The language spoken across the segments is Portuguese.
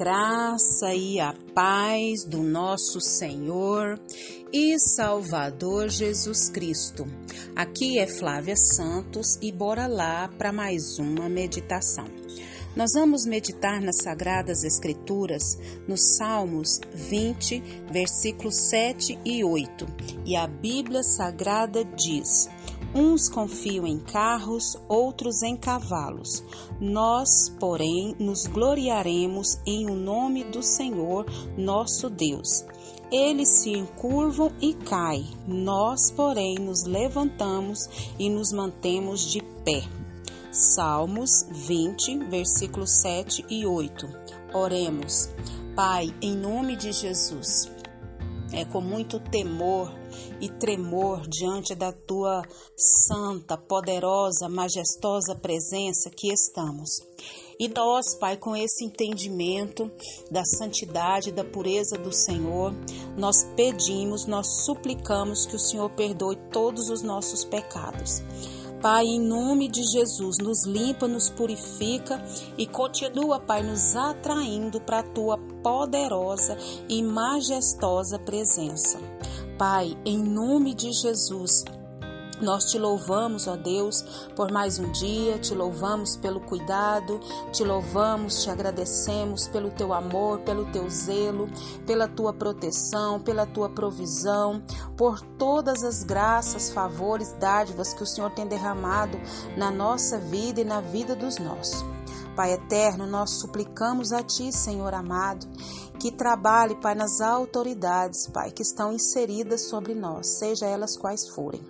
graça e a paz do nosso Senhor e Salvador Jesus Cristo. Aqui é Flávia Santos e bora lá para mais uma meditação. Nós vamos meditar nas Sagradas Escrituras, nos Salmos 20, versículos 7 e 8. E a Bíblia Sagrada diz: Uns confiam em carros, outros em cavalos. Nós, porém, nos gloriaremos em o nome do Senhor, nosso Deus. Eles se encurvam e caem, nós, porém, nos levantamos e nos mantemos de pé. Salmos 20, versículos 7 e 8. Oremos. Pai, em nome de Jesus, é com muito temor e tremor diante da tua santa, poderosa, majestosa presença que estamos. E nós, Pai, com esse entendimento da santidade, da pureza do Senhor, nós pedimos, nós suplicamos que o Senhor perdoe todos os nossos pecados. Pai, em nome de Jesus, nos limpa, nos purifica e continua, Pai, nos atraindo para a tua poderosa e majestosa presença. Pai, em nome de Jesus, nós te louvamos, ó Deus, por mais um dia, te louvamos pelo cuidado, te louvamos, te agradecemos pelo teu amor, pelo teu zelo, pela tua proteção, pela tua provisão, por todas as graças, favores, dádivas que o Senhor tem derramado na nossa vida e na vida dos nossos. Pai eterno, nós suplicamos a Ti, Senhor amado, que trabalhe, Pai, nas autoridades, Pai, que estão inseridas sobre nós, seja elas quais forem.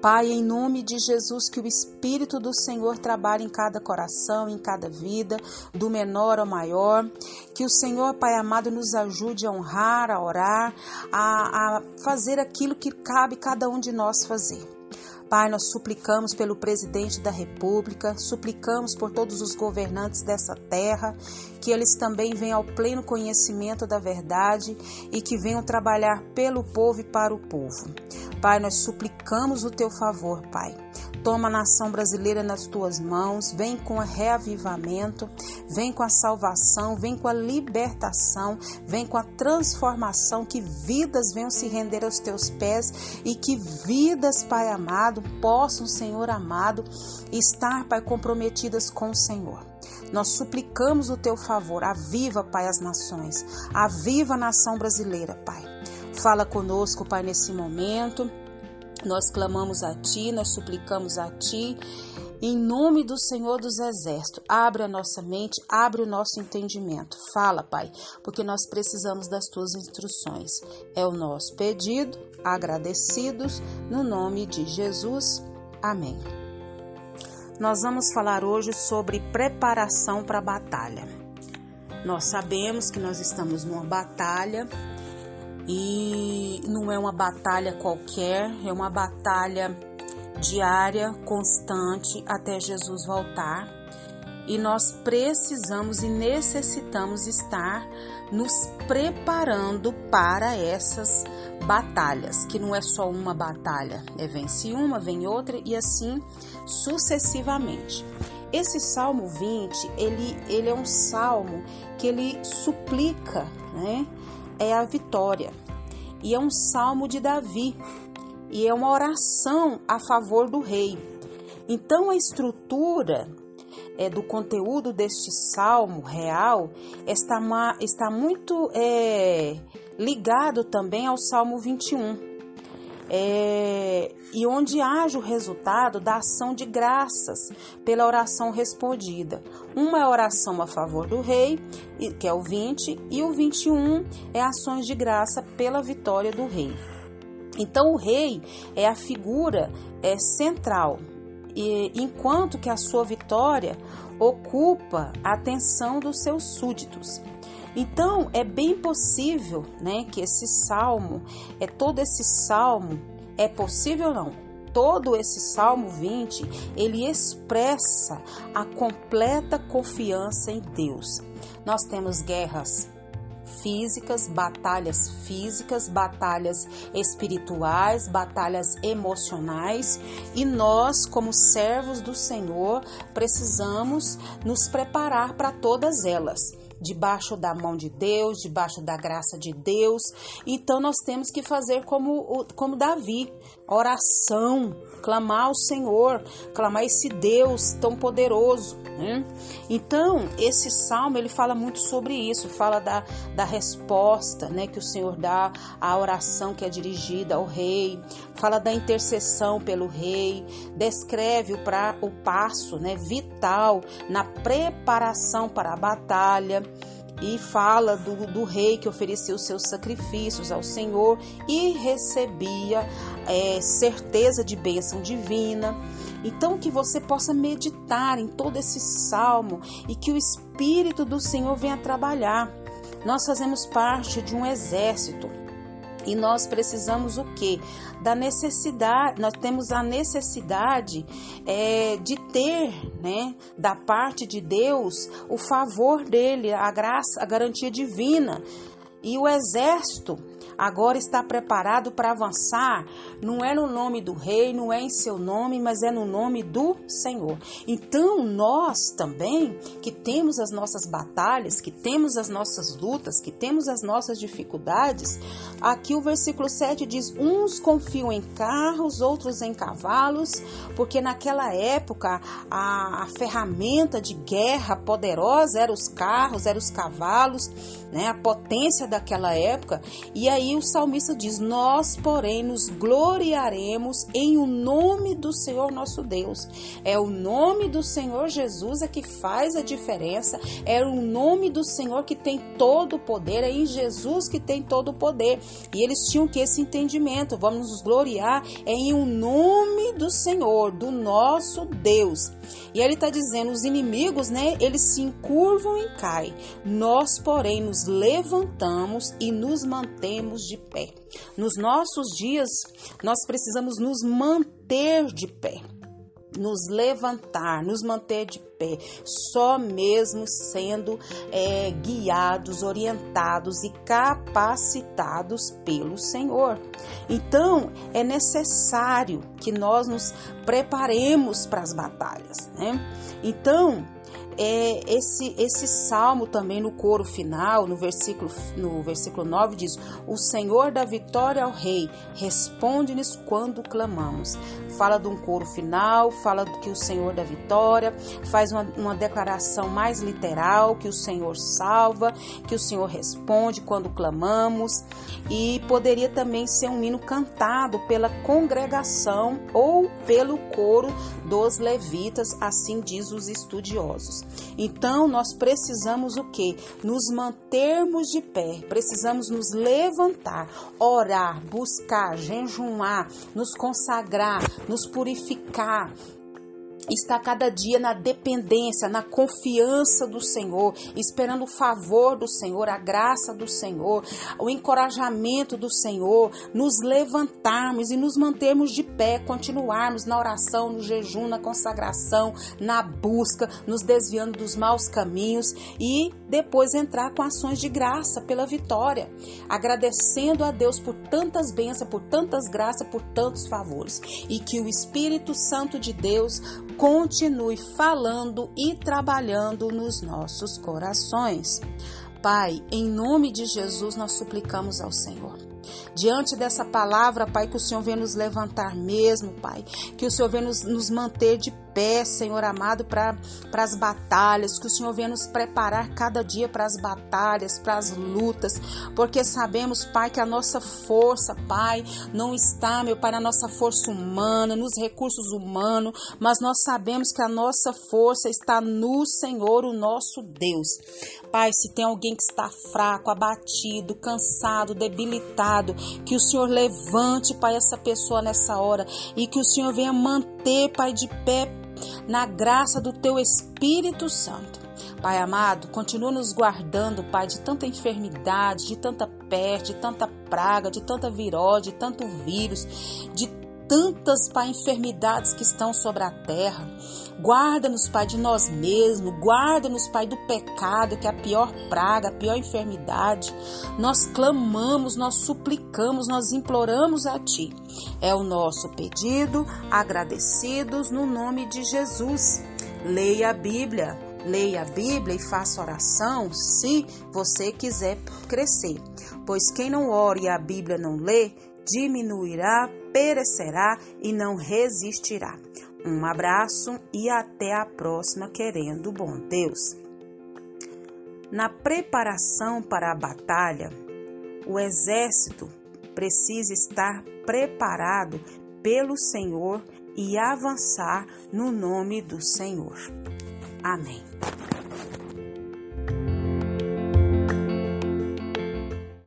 Pai, em nome de Jesus, que o Espírito do Senhor trabalhe em cada coração, em cada vida, do menor ao maior. Que o Senhor, Pai amado, nos ajude a honrar, a orar, a, a fazer aquilo que cabe cada um de nós fazer. Pai, nós suplicamos pelo presidente da República, suplicamos por todos os governantes dessa terra, que eles também venham ao pleno conhecimento da verdade e que venham trabalhar pelo povo e para o povo. Pai, nós suplicamos o teu favor, Pai. Toma a nação brasileira nas tuas mãos, vem com o reavivamento, vem com a salvação, vem com a libertação, vem com a transformação, que vidas venham se render aos teus pés e que vidas, Pai amado, possam, Senhor amado, estar, Pai, comprometidas com o Senhor. Nós suplicamos o teu favor, aviva, Pai, as nações, aviva a nação brasileira, Pai. Fala conosco, Pai, nesse momento. Nós clamamos a Ti, nós suplicamos a Ti. Em nome do Senhor dos Exércitos, abre a nossa mente, abre o nosso entendimento. Fala, Pai, porque nós precisamos das tuas instruções. É o nosso pedido, agradecidos, no nome de Jesus. Amém. Nós vamos falar hoje sobre preparação para a batalha. Nós sabemos que nós estamos numa batalha e não é uma batalha qualquer, é uma batalha diária, constante até Jesus voltar. E nós precisamos e necessitamos estar nos preparando para essas batalhas, que não é só uma batalha, é vence uma, vem outra e assim sucessivamente. Esse Salmo 20, ele, ele é um salmo que ele suplica, né? É a vitória. E é um salmo de Davi. E é uma oração a favor do rei. Então a estrutura é, do conteúdo deste salmo real está, está muito é, ligado também ao Salmo 21 é, e onde haja o resultado da ação de graças pela oração respondida. Uma é oração a favor do rei, que é o 20, e o 21 é ações de graça pela vitória do rei. Então, o rei é a figura é, central, e, enquanto que a sua vitória ocupa a atenção dos seus súditos. Então, é bem possível, né, que esse salmo, é todo esse salmo, é possível não? Todo esse Salmo 20, ele expressa a completa confiança em Deus. Nós temos guerras físicas, batalhas físicas, batalhas espirituais, batalhas emocionais, e nós, como servos do Senhor, precisamos nos preparar para todas elas debaixo da mão de Deus, debaixo da graça de Deus. Então nós temos que fazer como, como Davi, oração, clamar ao Senhor, clamar esse Deus tão poderoso. Né? Então, esse salmo ele fala muito sobre isso, fala da, da resposta né, que o Senhor dá à oração que é dirigida ao rei, fala da intercessão pelo rei, descreve o, pra, o passo né, vital na preparação para a batalha e fala do, do rei que oferecia os seus sacrifícios ao Senhor e recebia é, certeza de bênção divina. Então, que você possa meditar em todo esse salmo e que o Espírito do Senhor venha trabalhar. Nós fazemos parte de um exército e nós precisamos o que? Da necessidade, nós temos a necessidade é, de ter, né, da parte de Deus, o favor dele, a graça, a garantia divina. E o exército agora está preparado para avançar. Não é no nome do rei, não é em seu nome, mas é no nome do Senhor. Então, nós também, que temos as nossas batalhas, que temos as nossas lutas, que temos as nossas dificuldades, aqui o versículo 7 diz: Uns confiam em carros, outros em cavalos, porque naquela época a, a ferramenta de guerra poderosa eram os carros, eram os cavalos, né, a potência daquela época. E aí aí o salmista diz: Nós, porém, nos gloriaremos em o nome do Senhor nosso Deus. É o nome do Senhor Jesus é que faz a diferença, é o nome do Senhor que tem todo o poder, é em Jesus que tem todo o poder. E eles tinham que esse entendimento: vamos nos gloriar em o nome do Senhor, do nosso Deus. E ele está dizendo: os inimigos, né, eles se encurvam e caem. Nós, porém, nos levantamos e nos mantemos de pé. Nos nossos dias, nós precisamos nos manter de pé nos levantar, nos manter de pé, só mesmo sendo é, guiados, orientados e capacitados pelo Senhor. Então é necessário que nós nos preparemos para as batalhas, né? Então é, esse, esse salmo também no coro final, no versículo, no versículo 9, diz: O Senhor dá vitória ao rei, responde-nos quando clamamos. Fala de um coro final, fala que o Senhor dá vitória, faz uma, uma declaração mais literal, que o Senhor salva, que o Senhor responde quando clamamos. E poderia também ser um hino cantado pela congregação ou pelo coro dos levitas, assim diz os estudiosos. Então nós precisamos o que? Nos mantermos de pé, precisamos nos levantar, orar, buscar, jejuar, nos consagrar, nos purificar, está cada dia na dependência, na confiança do Senhor, esperando o favor do Senhor, a graça do Senhor, o encorajamento do Senhor, nos levantarmos e nos mantermos de pé, continuarmos na oração, no jejum, na consagração, na busca, nos desviando dos maus caminhos e depois entrar com ações de graça pela vitória, agradecendo a Deus por tantas bênçãos, por tantas graças, por tantos favores e que o Espírito Santo de Deus continue falando e trabalhando nos nossos corações. Pai, em nome de Jesus, nós suplicamos ao Senhor. Diante dessa palavra, Pai, que o Senhor venha nos levantar mesmo, Pai. Que o Senhor venha nos, nos manter de pé, Senhor amado, para as batalhas, que o Senhor venha nos preparar cada dia para as batalhas, para as lutas, porque sabemos, Pai, que a nossa força, Pai, não está, meu Pai, na nossa força humana, nos recursos humanos, mas nós sabemos que a nossa força está no Senhor, o nosso Deus. Pai, se tem alguém que está fraco, abatido, cansado, debilitado, que o Senhor levante, Pai, essa pessoa nessa hora e que o Senhor venha manter, Pai, de pé na graça do teu Espírito Santo. Pai amado, continua nos guardando, Pai, de tanta enfermidade, de tanta peste, de tanta praga, de tanta virose, de tanto vírus, de tantas, Pai, enfermidades que estão sobre a terra. Guarda-nos, Pai, de nós mesmos. Guarda-nos, Pai, do pecado, que é a pior praga, a pior enfermidade. Nós clamamos, nós suplicamos, nós imploramos a Ti. É o nosso pedido, agradecidos no nome de Jesus. Leia a Bíblia Leia a Bíblia e faça oração se você quiser crescer. Pois quem não ore e a Bíblia não lê, diminuirá, perecerá e não resistirá. Um abraço e até a próxima, querendo bom Deus. Na preparação para a batalha, o exército precisa estar preparado pelo Senhor e avançar no nome do Senhor. Amém.